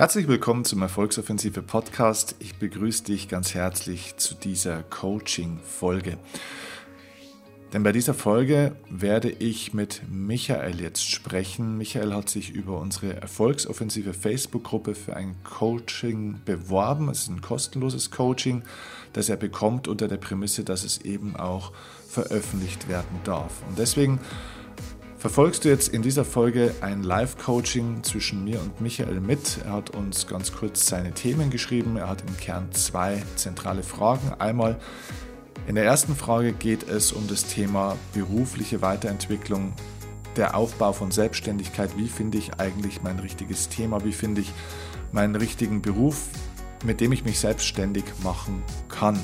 Herzlich willkommen zum Erfolgsoffensive Podcast. Ich begrüße dich ganz herzlich zu dieser Coaching-Folge. Denn bei dieser Folge werde ich mit Michael jetzt sprechen. Michael hat sich über unsere Erfolgsoffensive Facebook-Gruppe für ein Coaching beworben. Es ist ein kostenloses Coaching, das er bekommt unter der Prämisse, dass es eben auch veröffentlicht werden darf. Und deswegen verfolgst du jetzt in dieser Folge ein Live-Coaching zwischen mir und Michael mit. Er hat uns ganz kurz seine Themen geschrieben. Er hat im Kern zwei zentrale Fragen. Einmal in der ersten Frage geht es um das Thema berufliche Weiterentwicklung, der Aufbau von Selbstständigkeit. Wie finde ich eigentlich mein richtiges Thema? Wie finde ich meinen richtigen Beruf, mit dem ich mich selbstständig machen kann?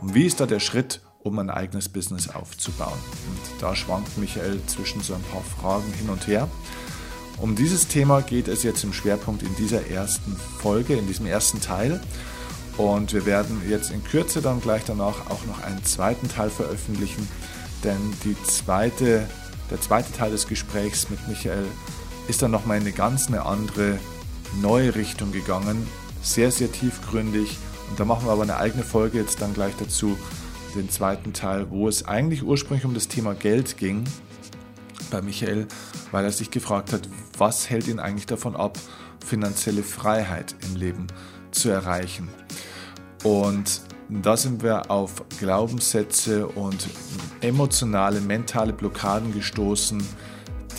Und wie ist da der Schritt, um ein eigenes Business aufzubauen. Und da schwankt Michael zwischen so ein paar Fragen hin und her. Um dieses Thema geht es jetzt im Schwerpunkt in dieser ersten Folge, in diesem ersten Teil. Und wir werden jetzt in Kürze dann gleich danach auch noch einen zweiten Teil veröffentlichen, denn die zweite, der zweite Teil des Gesprächs mit Michael ist dann nochmal in eine ganz eine andere neue Richtung gegangen, sehr, sehr tiefgründig. Und da machen wir aber eine eigene Folge jetzt dann gleich dazu, den zweiten Teil, wo es eigentlich ursprünglich um das Thema Geld ging bei Michael, weil er sich gefragt hat, was hält ihn eigentlich davon ab, finanzielle Freiheit im Leben zu erreichen. Und da sind wir auf Glaubenssätze und emotionale, mentale Blockaden gestoßen,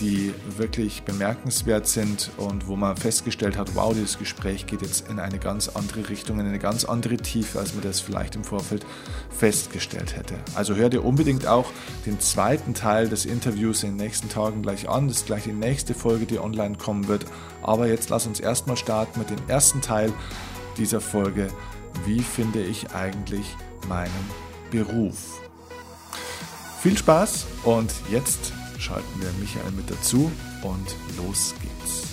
die wirklich bemerkenswert sind und wo man festgestellt hat, wow, dieses Gespräch geht jetzt in eine ganz andere Richtung, in eine ganz andere Tiefe, als man das vielleicht im Vorfeld festgestellt hätte. Also hör dir unbedingt auch den zweiten Teil des Interviews in den nächsten Tagen gleich an. Das ist gleich die nächste Folge, die online kommen wird. Aber jetzt lass uns erstmal starten mit dem ersten Teil dieser Folge. Wie finde ich eigentlich meinen Beruf? Viel Spaß und jetzt schalten wir Michael mit dazu und los geht's.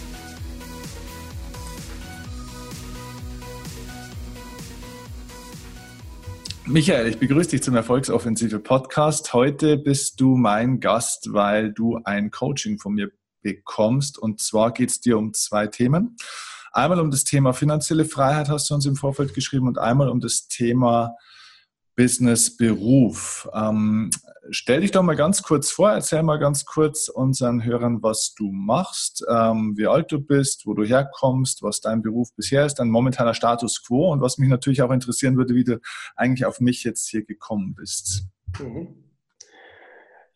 Michael, ich begrüße dich zum Erfolgsoffensive Podcast. Heute bist du mein Gast, weil du ein Coaching von mir bekommst. Und zwar geht es dir um zwei Themen. Einmal um das Thema finanzielle Freiheit, hast du uns im Vorfeld geschrieben, und einmal um das Thema Business, Beruf. Ähm, stell dich doch mal ganz kurz vor, erzähl mal ganz kurz unseren Hörern, was du machst, ähm, wie alt du bist, wo du herkommst, was dein Beruf bisher ist, dein momentaner Status quo und was mich natürlich auch interessieren würde, wie du eigentlich auf mich jetzt hier gekommen bist. Mhm.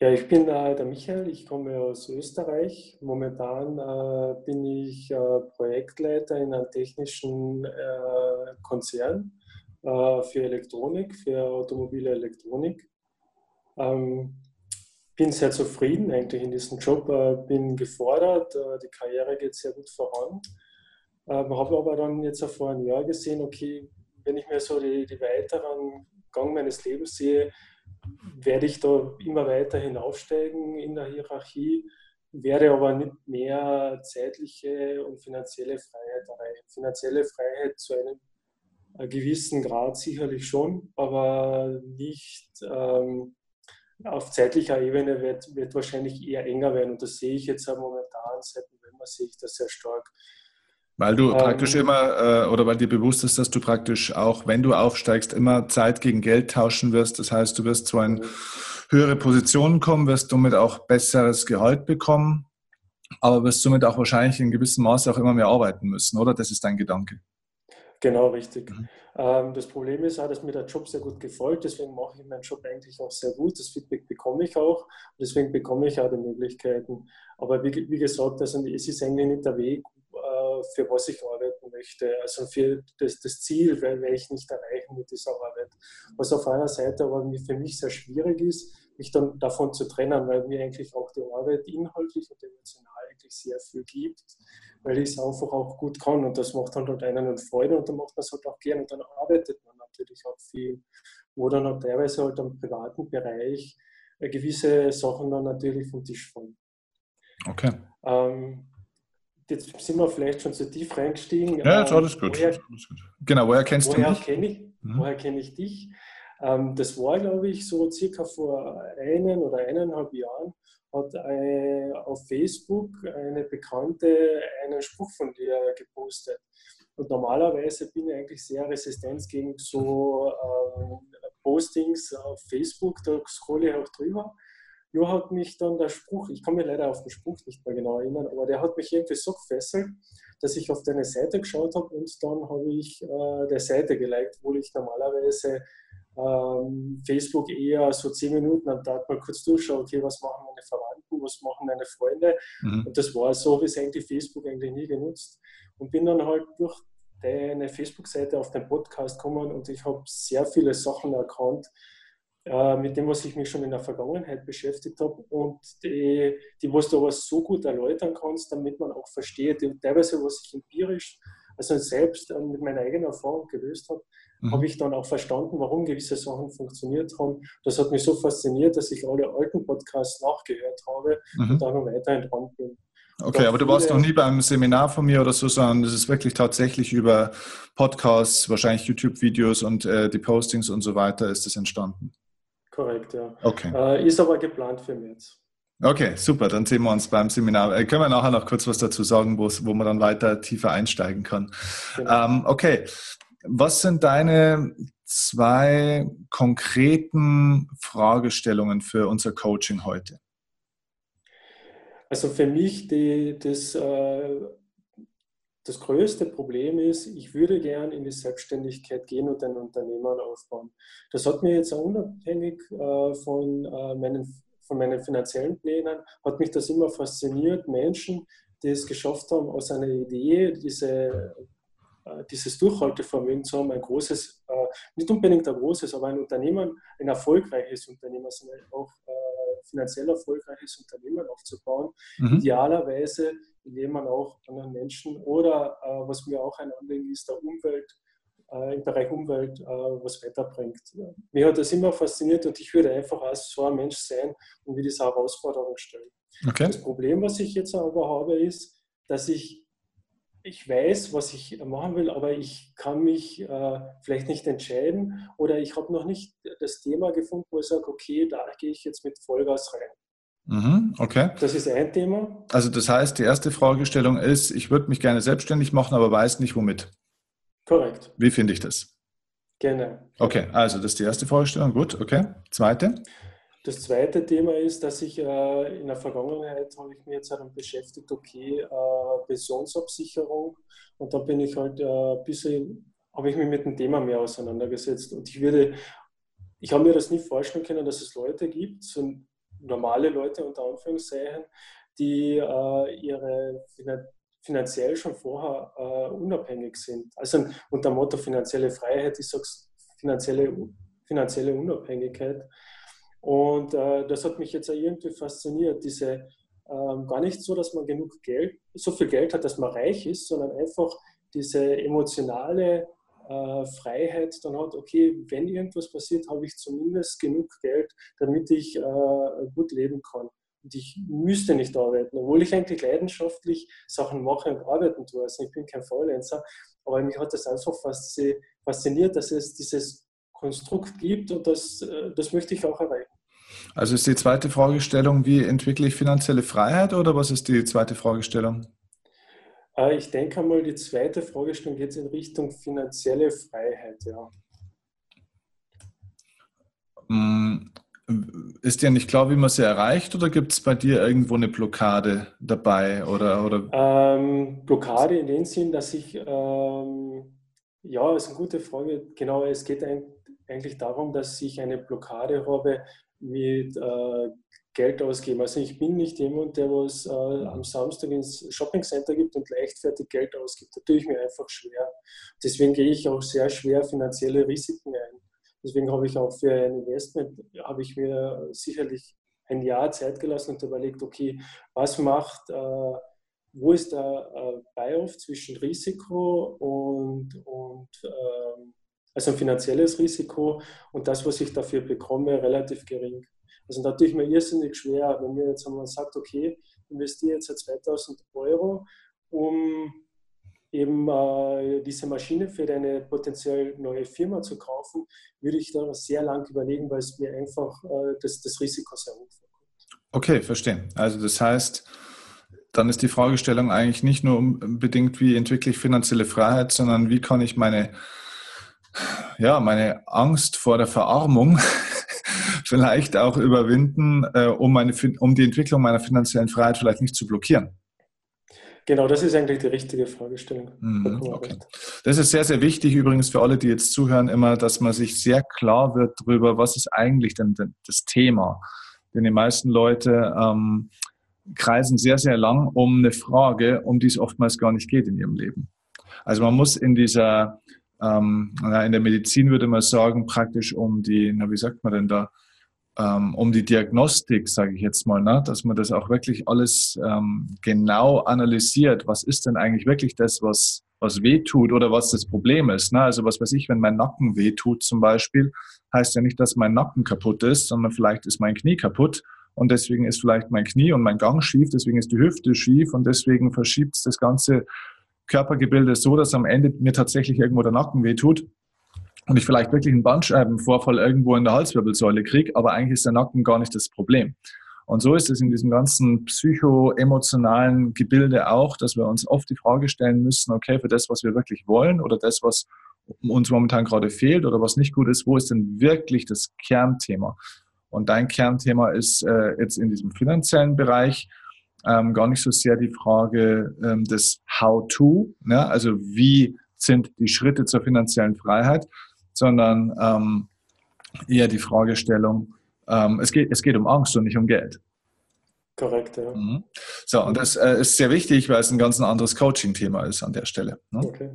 Ja, ich bin äh, der Michael, ich komme aus Österreich. Momentan äh, bin ich äh, Projektleiter in einem technischen äh, Konzern äh, für Elektronik, für automobile Elektronik. Ähm, bin sehr zufrieden eigentlich in diesem Job, äh, bin gefordert, äh, die Karriere geht sehr gut voran. Ähm, habe aber dann jetzt vor einem Jahr gesehen, okay, wenn ich mir so die, die weiteren Gang meines Lebens sehe, werde ich da immer weiter hinaufsteigen in der Hierarchie, werde aber nicht mehr zeitliche und finanzielle Freiheit erreichen. Finanzielle Freiheit zu einem gewissen Grad sicherlich schon, aber nicht ähm, auf zeitlicher Ebene wird, wird wahrscheinlich eher enger werden. Und das sehe ich jetzt momentan, seit November sehe ich das sehr stark. Weil du ähm, praktisch immer, äh, oder weil dir bewusst ist, dass du praktisch auch, wenn du aufsteigst, immer Zeit gegen Geld tauschen wirst. Das heißt, du wirst zwar in höhere Positionen kommen, wirst somit auch besseres Gehalt bekommen, aber wirst somit auch wahrscheinlich in gewissem Maße auch immer mehr arbeiten müssen, oder? Das ist dein Gedanke. Genau, richtig. Mhm. Ähm, das Problem ist auch, dass mir der Job sehr gut gefällt, deswegen mache ich meinen Job eigentlich auch sehr gut. Das Feedback bekomme ich auch und deswegen bekomme ich auch die Möglichkeiten. Aber wie, wie gesagt, also es ist eigentlich nicht der Weg, äh, für was ich arbeiten möchte. Also für das, das Ziel werde ich nicht erreichen mit dieser Arbeit. Was auf einer Seite aber für mich sehr schwierig ist, mich dann davon zu trennen, weil mir eigentlich auch die Arbeit inhaltlich und emotional eigentlich sehr viel gibt weil ich es einfach auch gut kann und das macht dann halt einen und Freude und dann macht man es halt auch gerne und dann arbeitet man natürlich auch viel, wo dann halt teilweise halt im privaten Bereich äh, gewisse Sachen dann natürlich vom Tisch fallen. Okay. Ähm, jetzt sind wir vielleicht schon zu tief reingestiegen. Ja, jetzt alles gut. Woher, alles gut. Genau, woher kennst woher du mich? Kenn ich, mhm. Woher kenne ich dich? Ähm, das war, glaube ich, so circa vor einem oder eineinhalb Jahren, hat auf Facebook eine Bekannte einen Spruch von dir gepostet. Und normalerweise bin ich eigentlich sehr resistent gegen so ähm, Postings auf Facebook, da scrolle ich auch drüber. Nur hat mich dann der Spruch, ich kann mir leider auf den Spruch nicht mehr genau erinnern, aber der hat mich irgendwie so gefesselt, dass ich auf deine Seite geschaut habe und dann habe ich äh, der Seite geliked, wo ich normalerweise ähm, Facebook eher so zehn Minuten am Tag mal kurz durchschaue, okay, was machen meine Verwandten, was machen meine Freunde. Mhm. Und das war so, wie es eigentlich Facebook eigentlich nie genutzt. Und bin dann halt durch deine Facebook-Seite auf den Podcast gekommen und ich habe sehr viele Sachen erkannt, äh, mit dem, was ich mich schon in der Vergangenheit beschäftigt habe und die, die was du aber so gut erläutern kannst, damit man auch versteht, teilweise was ich empirisch, also selbst äh, mit meiner eigenen Erfahrung gelöst habe, mhm. habe ich dann auch verstanden, warum gewisse Sachen funktioniert haben. Das hat mich so fasziniert, dass ich alle alten Podcasts nachgehört habe mhm. und da noch weiterhin dran bin. Okay, aber du warst noch nie beim Seminar von mir oder so, sondern es ist wirklich tatsächlich über Podcasts, wahrscheinlich YouTube-Videos und äh, die Postings und so weiter ist es entstanden. Korrekt, ja. Okay. Äh, ist aber geplant für März. Okay, super. Dann sehen wir uns beim Seminar. Äh, können wir nachher noch kurz was dazu sagen, wo man dann weiter tiefer einsteigen kann. Genau. Ähm, okay. Was sind deine zwei konkreten Fragestellungen für unser Coaching heute? Also für mich die, das, äh, das größte Problem ist, ich würde gern in die Selbstständigkeit gehen und ein Unternehmen aufbauen. Das hat mir jetzt unabhängig äh, von, äh, meinen, von meinen finanziellen Plänen, hat mich das immer fasziniert, Menschen, die es geschafft haben, aus einer Idee diese, dieses Durchhaltevermögen zu haben, ein großes, nicht unbedingt ein großes, aber ein Unternehmen, ein erfolgreiches Unternehmen, sondern auch finanziell erfolgreiches Unternehmen aufzubauen. Mhm. Idealerweise, indem man auch anderen Menschen oder äh, was mir auch ein Anliegen ist, der Umwelt, äh, im Bereich Umwelt äh, was weiterbringt. Mir hat das immer fasziniert und ich würde einfach als so ein Mensch sein und mir diese Herausforderung stellen. Okay. Das Problem, was ich jetzt aber habe, ist, dass ich ich weiß, was ich machen will, aber ich kann mich äh, vielleicht nicht entscheiden oder ich habe noch nicht das Thema gefunden, wo ich sage, okay, da gehe ich jetzt mit Vollgas rein. Mhm, okay. Das ist ein Thema. Also das heißt, die erste Fragestellung ist, ich würde mich gerne selbstständig machen, aber weiß nicht womit. Korrekt. Wie finde ich das? Gerne. Okay, also das ist die erste Fragestellung. Gut, okay. Zweite? Das zweite Thema ist, dass ich äh, in der Vergangenheit habe ich mich jetzt daran beschäftigt, okay, äh, Pensionsabsicherung und da bin ich halt äh, ein bisschen, habe ich mich mit dem Thema mehr auseinandergesetzt und ich würde, ich habe mir das nie vorstellen können, dass es Leute gibt, so normale Leute unter Anführungszeichen, die äh, ihre finanziell schon vorher äh, unabhängig sind. Also unter dem Motto finanzielle Freiheit, ich sage finanzielle, finanzielle Unabhängigkeit. Und äh, das hat mich jetzt irgendwie fasziniert, diese ähm, gar nicht so, dass man genug Geld, so viel Geld hat, dass man reich ist, sondern einfach diese emotionale äh, Freiheit dann hat, okay, wenn irgendwas passiert, habe ich zumindest genug Geld, damit ich äh, gut leben kann. Und ich müsste nicht arbeiten, obwohl ich eigentlich leidenschaftlich Sachen mache und arbeiten tue. Also ich bin kein Faulenzer, aber mich hat das einfach fasziniert, dass es dieses Konstrukt gibt und das, äh, das möchte ich auch erreichen. Also ist die zweite Fragestellung, wie entwickle ich finanzielle Freiheit oder was ist die zweite Fragestellung? Äh, ich denke einmal, die zweite Fragestellung geht in Richtung finanzielle Freiheit, ja. Ist dir nicht klar, wie man sie erreicht oder gibt es bei dir irgendwo eine Blockade dabei? Oder, oder? Ähm, Blockade in dem Sinn, dass ich, ähm, ja, ist eine gute Frage. Genau, es geht eigentlich darum, dass ich eine Blockade habe, mit äh, Geld ausgeben. Also ich bin nicht jemand, der was äh, am Samstag ins Shoppingcenter gibt und leichtfertig Geld ausgibt. Da tue ich mir einfach schwer. Deswegen gehe ich auch sehr schwer finanzielle Risiken ein. Deswegen habe ich auch für ein Investment, habe ich mir sicherlich ein Jahr Zeit gelassen und überlegt, okay, was macht, äh, wo ist der äh, Buy-off zwischen Risiko und, und ähm, also ein finanzielles Risiko und das, was ich dafür bekomme, relativ gering. Also natürlich mir irrsinnig schwer, wenn mir jetzt einmal sagt, okay, investiere jetzt 2000 Euro, um eben äh, diese Maschine für deine potenziell neue Firma zu kaufen, würde ich da sehr lang überlegen, weil es mir einfach äh, das, das Risiko sehr hoch vorkommt. Okay, verstehe. Also das heißt, dann ist die Fragestellung eigentlich nicht nur unbedingt, wie entwickle ich finanzielle Freiheit, sondern wie kann ich meine, ja, meine Angst vor der Verarmung vielleicht auch überwinden, äh, um, meine, um die Entwicklung meiner finanziellen Freiheit vielleicht nicht zu blockieren. Genau, das ist eigentlich die richtige Fragestellung. Mhm, okay. Das ist sehr, sehr wichtig übrigens für alle, die jetzt zuhören, immer, dass man sich sehr klar wird darüber, was ist eigentlich denn das Thema. Denn die meisten Leute ähm, kreisen sehr, sehr lang um eine Frage, um die es oftmals gar nicht geht in ihrem Leben. Also man muss in dieser, ähm, in der Medizin würde man sagen, praktisch um die, na, wie sagt man denn da, ähm, um die Diagnostik, sage ich jetzt mal, ne? dass man das auch wirklich alles ähm, genau analysiert. Was ist denn eigentlich wirklich das, was, was weh tut oder was das Problem ist? Ne? Also was weiß ich, wenn mein Nacken weh tut zum Beispiel, heißt ja nicht, dass mein Nacken kaputt ist, sondern vielleicht ist mein Knie kaputt und deswegen ist vielleicht mein Knie und mein Gang schief, deswegen ist die Hüfte schief und deswegen verschiebt das ganze Körpergebilde so, dass am Ende mir tatsächlich irgendwo der Nacken weh tut und ich vielleicht wirklich einen Bandscheibenvorfall irgendwo in der Halswirbelsäule kriege, aber eigentlich ist der Nacken gar nicht das Problem. Und so ist es in diesem ganzen psycho-emotionalen Gebilde auch, dass wir uns oft die Frage stellen müssen, okay, für das, was wir wirklich wollen oder das, was uns momentan gerade fehlt oder was nicht gut ist, wo ist denn wirklich das Kernthema? Und dein Kernthema ist äh, jetzt in diesem finanziellen Bereich ähm, gar nicht so sehr die Frage ähm, des How-to, ne? also wie sind die Schritte zur finanziellen Freiheit, sondern ähm, eher die Fragestellung, ähm, es, geht, es geht um Angst und nicht um Geld. Korrekt, ja. Mhm. So, und das äh, ist sehr wichtig, weil es ein ganz anderes Coaching-Thema ist an der Stelle. Ne? Okay.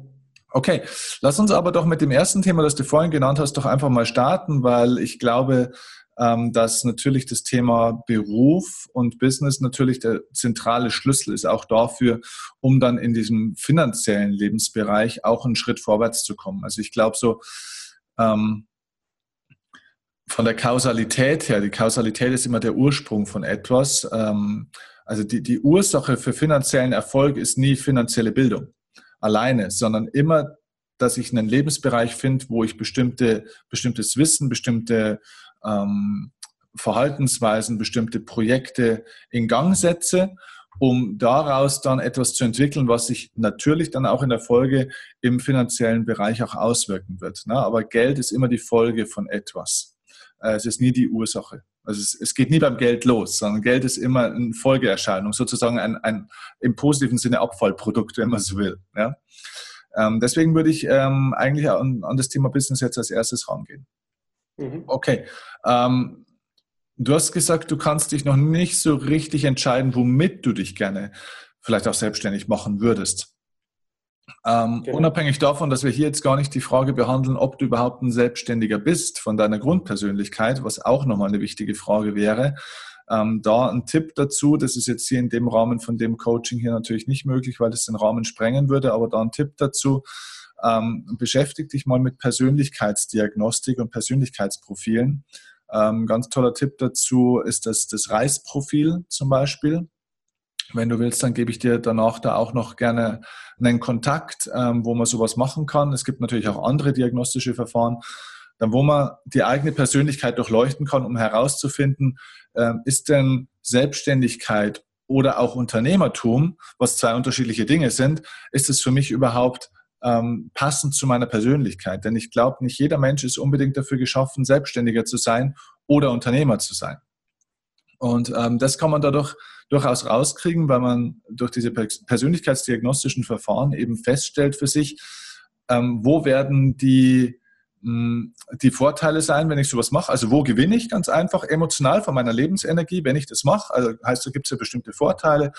Okay, lass uns aber doch mit dem ersten Thema, das du vorhin genannt hast, doch einfach mal starten, weil ich glaube, ähm, dass natürlich das Thema Beruf und Business natürlich der zentrale Schlüssel ist, auch dafür, um dann in diesem finanziellen Lebensbereich auch einen Schritt vorwärts zu kommen. Also ich glaube so, ähm, von der Kausalität her, die Kausalität ist immer der Ursprung von etwas. Ähm, also die, die Ursache für finanziellen Erfolg ist nie finanzielle Bildung alleine, sondern immer, dass ich einen Lebensbereich finde, wo ich bestimmte, bestimmtes Wissen, bestimmte ähm, Verhaltensweisen, bestimmte Projekte in Gang setze um daraus dann etwas zu entwickeln, was sich natürlich dann auch in der Folge im finanziellen Bereich auch auswirken wird. Ne? Aber Geld ist immer die Folge von etwas. Äh, es ist nie die Ursache. Also es, es, geht nie beim Geld los, sondern Geld ist immer eine Folgeerscheinung, sozusagen ein, ein im positiven Sinne Abfallprodukt, wenn man so will. Ja? Ähm, deswegen würde ich ähm, eigentlich an, an, das Thema Business jetzt als erstes rangehen. Mhm. Okay. Ähm, Du hast gesagt, du kannst dich noch nicht so richtig entscheiden, womit du dich gerne vielleicht auch selbstständig machen würdest. Ähm, genau. Unabhängig davon, dass wir hier jetzt gar nicht die Frage behandeln, ob du überhaupt ein Selbstständiger bist von deiner Grundpersönlichkeit, was auch nochmal eine wichtige Frage wäre. Ähm, da ein Tipp dazu, das ist jetzt hier in dem Rahmen von dem Coaching hier natürlich nicht möglich, weil das den Rahmen sprengen würde, aber da ein Tipp dazu, ähm, beschäftige dich mal mit Persönlichkeitsdiagnostik und Persönlichkeitsprofilen. Ähm, ganz toller Tipp dazu ist das, das Reisprofil zum Beispiel. Wenn du willst, dann gebe ich dir danach da auch noch gerne einen Kontakt, ähm, wo man sowas machen kann. Es gibt natürlich auch andere diagnostische Verfahren, dann wo man die eigene Persönlichkeit durchleuchten kann, um herauszufinden, ähm, ist denn Selbstständigkeit oder auch Unternehmertum, was zwei unterschiedliche Dinge sind, ist es für mich überhaupt ähm, passend zu meiner Persönlichkeit. Denn ich glaube, nicht jeder Mensch ist unbedingt dafür geschaffen, selbstständiger zu sein oder Unternehmer zu sein. Und ähm, das kann man dadurch durchaus rauskriegen, weil man durch diese persönlichkeitsdiagnostischen Verfahren eben feststellt für sich, ähm, wo werden die, mh, hm, die Vorteile sein, wenn ich sowas mache. Also wo gewinne ich ganz einfach emotional von meiner Lebensenergie, wenn ich das mache. Also heißt, da gibt es ja bestimmte Vorteile.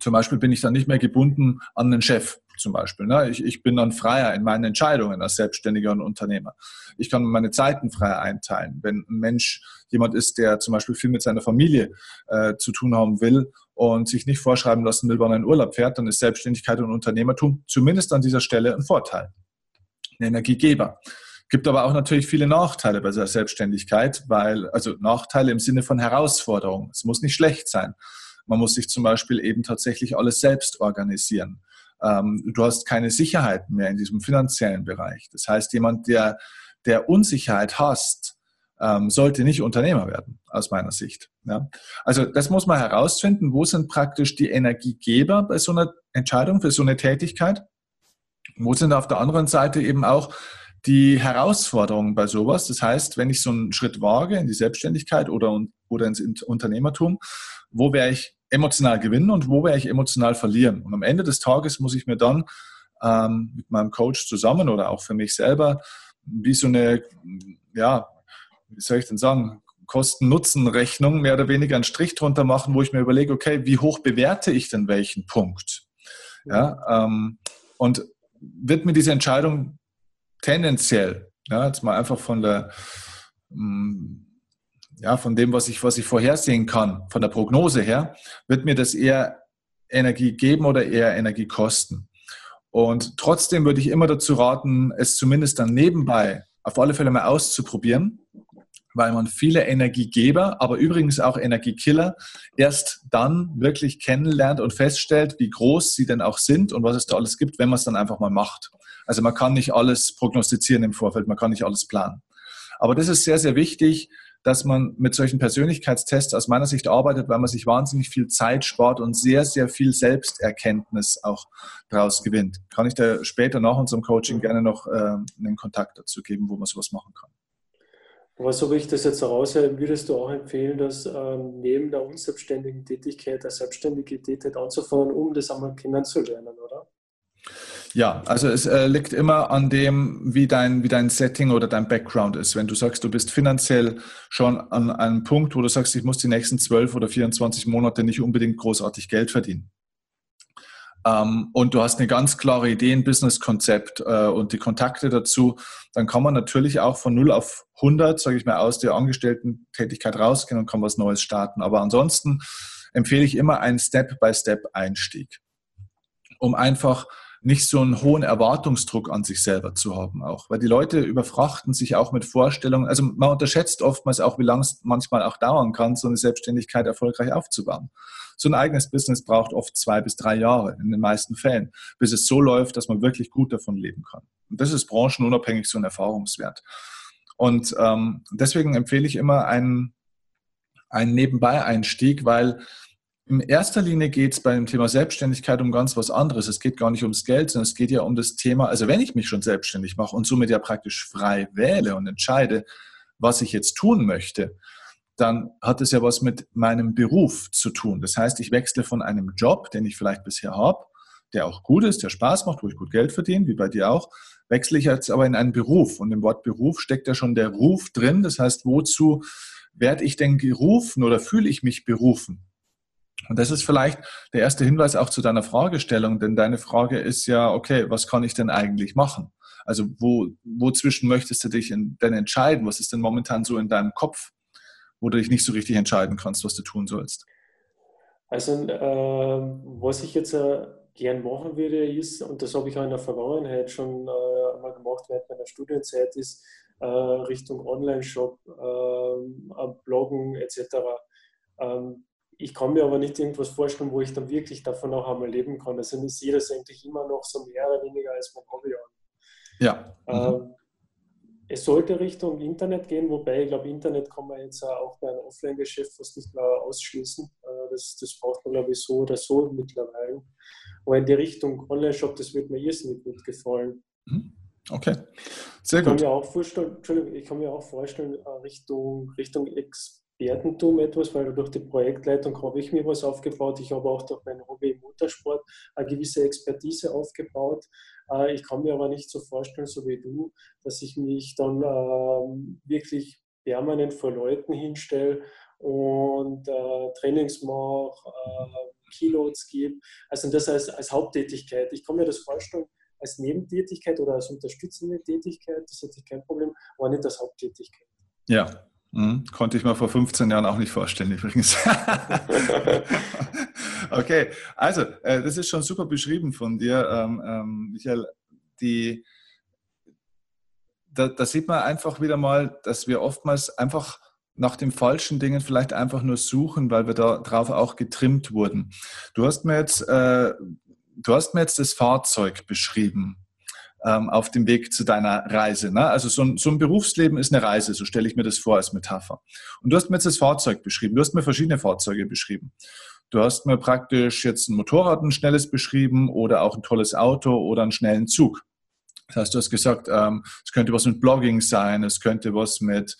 Zum Beispiel bin ich dann nicht mehr gebunden an einen Chef zum Beispiel. Ne? Ich, ich bin dann freier in meinen Entscheidungen als Selbstständiger und Unternehmer. Ich kann meine Zeiten freier einteilen. Wenn ein Mensch jemand ist, der zum Beispiel viel mit seiner Familie äh, zu tun haben will und sich nicht vorschreiben lassen will, wann er in Urlaub fährt, dann ist Selbstständigkeit und Unternehmertum zumindest an dieser Stelle ein Vorteil. Ein Energiegeber. Gibt aber auch natürlich viele Nachteile bei der Selbstständigkeit, weil, also Nachteile im Sinne von Herausforderungen. Es muss nicht schlecht sein. Man muss sich zum Beispiel eben tatsächlich alles selbst organisieren. Ähm, du hast keine Sicherheit mehr in diesem finanziellen Bereich. Das heißt, jemand, der, der Unsicherheit hasst, ähm, sollte nicht Unternehmer werden, aus meiner Sicht. Ja. Also das muss man herausfinden, wo sind praktisch die Energiegeber bei so einer Entscheidung, für so eine Tätigkeit. Wo sind auf der anderen Seite eben auch die Herausforderungen bei sowas? Das heißt, wenn ich so einen Schritt wage in die Selbstständigkeit oder, oder ins Unternehmertum, wo werde ich emotional gewinnen und wo werde ich emotional verlieren? Und am Ende des Tages muss ich mir dann ähm, mit meinem Coach zusammen oder auch für mich selber wie so eine, ja, wie soll ich denn sagen, Kosten-Nutzen-Rechnung mehr oder weniger einen Strich drunter machen, wo ich mir überlege, okay, wie hoch bewerte ich denn welchen Punkt? Ja, ähm, und wird mir diese Entscheidung tendenziell, ja, jetzt mal einfach von der, mm, ja, von dem, was ich, was ich vorhersehen kann, von der Prognose her, wird mir das eher Energie geben oder eher Energie kosten? Und trotzdem würde ich immer dazu raten, es zumindest dann nebenbei auf alle Fälle mal auszuprobieren, weil man viele Energiegeber, aber übrigens auch Energiekiller erst dann wirklich kennenlernt und feststellt, wie groß sie denn auch sind und was es da alles gibt, wenn man es dann einfach mal macht. Also man kann nicht alles prognostizieren im Vorfeld, man kann nicht alles planen. Aber das ist sehr, sehr wichtig, dass man mit solchen Persönlichkeitstests aus meiner Sicht arbeitet, weil man sich wahnsinnig viel Zeit spart und sehr, sehr viel Selbsterkenntnis auch daraus gewinnt. Kann ich da später nach unserem Coaching gerne noch äh, einen Kontakt dazu geben, wo man sowas machen kann. Aber so wie ich das jetzt heraushöre, würdest du auch empfehlen, dass ähm, neben der unselbstständigen Tätigkeit eine selbstständige Tätigkeit anzufangen, um das einmal kennenzulernen, oder? Ja, also es äh, liegt immer an dem, wie dein, wie dein Setting oder dein Background ist. Wenn du sagst, du bist finanziell schon an einem Punkt, wo du sagst, ich muss die nächsten 12 oder 24 Monate nicht unbedingt großartig Geld verdienen. Ähm, und du hast eine ganz klare Idee, ein Businesskonzept äh, und die Kontakte dazu, dann kann man natürlich auch von 0 auf 100, sage ich mal, aus der Angestellten-Tätigkeit rausgehen und kann was Neues starten. Aber ansonsten empfehle ich immer einen Step-by-Step-Einstieg, um einfach nicht so einen hohen Erwartungsdruck an sich selber zu haben auch. Weil die Leute überfrachten sich auch mit Vorstellungen. Also man unterschätzt oftmals auch, wie lange es manchmal auch dauern kann, so eine Selbstständigkeit erfolgreich aufzubauen. So ein eigenes Business braucht oft zwei bis drei Jahre in den meisten Fällen, bis es so läuft, dass man wirklich gut davon leben kann. Und das ist branchenunabhängig so ein Erfahrungswert. Und ähm, deswegen empfehle ich immer einen, einen Nebenbei-Einstieg, weil in erster Linie geht es beim Thema Selbstständigkeit um ganz was anderes. Es geht gar nicht ums Geld, sondern es geht ja um das Thema, also wenn ich mich schon selbstständig mache und somit ja praktisch frei wähle und entscheide, was ich jetzt tun möchte, dann hat es ja was mit meinem Beruf zu tun. Das heißt, ich wechsle von einem Job, den ich vielleicht bisher habe, der auch gut ist, der Spaß macht, wo ich gut Geld verdiene, wie bei dir auch, wechsle ich jetzt aber in einen Beruf. Und im Wort Beruf steckt ja schon der Ruf drin. Das heißt, wozu werde ich denn gerufen oder fühle ich mich berufen? Und das ist vielleicht der erste Hinweis auch zu deiner Fragestellung, denn deine Frage ist ja, okay, was kann ich denn eigentlich machen? Also wo, wozwischen möchtest du dich denn entscheiden? Was ist denn momentan so in deinem Kopf, wo du dich nicht so richtig entscheiden kannst, was du tun sollst? Also äh, was ich jetzt äh, gern machen würde, ist, und das habe ich auch in der Vergangenheit schon äh, einmal gemacht während meiner Studienzeit, ist äh, Richtung Online-Shop, ähm, Bloggen etc. Ähm, ich kann mir aber nicht irgendwas vorstellen, wo ich dann wirklich davon auch einmal leben kann. Also ich sehe das eigentlich immer noch so mehr oder weniger als mein Hobby an. Ja. Mhm. es sollte Richtung Internet gehen, wobei ich glaube, Internet kann man jetzt auch bei einem Offline-Geschäft fast nicht mehr ausschließen. Äh, das, das braucht man, glaube ich, so oder so mittlerweile. Aber in die Richtung Online-Shop, das wird mir irrsinnig gut gefallen. Mhm. Okay, sehr gut. Ich kann mir auch vorstellen, Entschuldigung, ich kann mir auch vorstellen, äh, Richtung, Richtung Ex Expertentum etwas, weil durch die Projektleitung habe ich mir was aufgebaut. Ich habe auch durch mein Hobby im Motorsport eine gewisse Expertise aufgebaut. Äh, ich kann mir aber nicht so vorstellen, so wie du, dass ich mich dann ähm, wirklich permanent vor Leuten hinstelle und äh, Trainings mache, äh, Keynotes gebe. Also das als, als Haupttätigkeit. Ich kann mir das vorstellen als Nebentätigkeit oder als unterstützende Tätigkeit, das hätte ich kein Problem, aber nicht als Haupttätigkeit. Ja, hm, konnte ich mir vor 15 Jahren auch nicht vorstellen, übrigens. okay, also, äh, das ist schon super beschrieben von dir, ähm, ähm, Michael. Die, da, da, sieht man einfach wieder mal, dass wir oftmals einfach nach den falschen Dingen vielleicht einfach nur suchen, weil wir darauf auch getrimmt wurden. Du hast mir jetzt, äh, du hast mir jetzt das Fahrzeug beschrieben ähm, auf dem Weg zu deiner Reise. Ne? Also so ein, so ein Berufsleben ist eine Reise, so stelle ich mir das vor als Metapher. Und du hast mir jetzt das Fahrzeug beschrieben, du hast mir verschiedene Fahrzeuge beschrieben. Du hast mir praktisch jetzt ein Motorrad, ein schnelles beschrieben oder auch ein tolles Auto oder einen schnellen Zug. Das heißt, du hast gesagt, ähm, es könnte was mit Blogging sein, es könnte was mit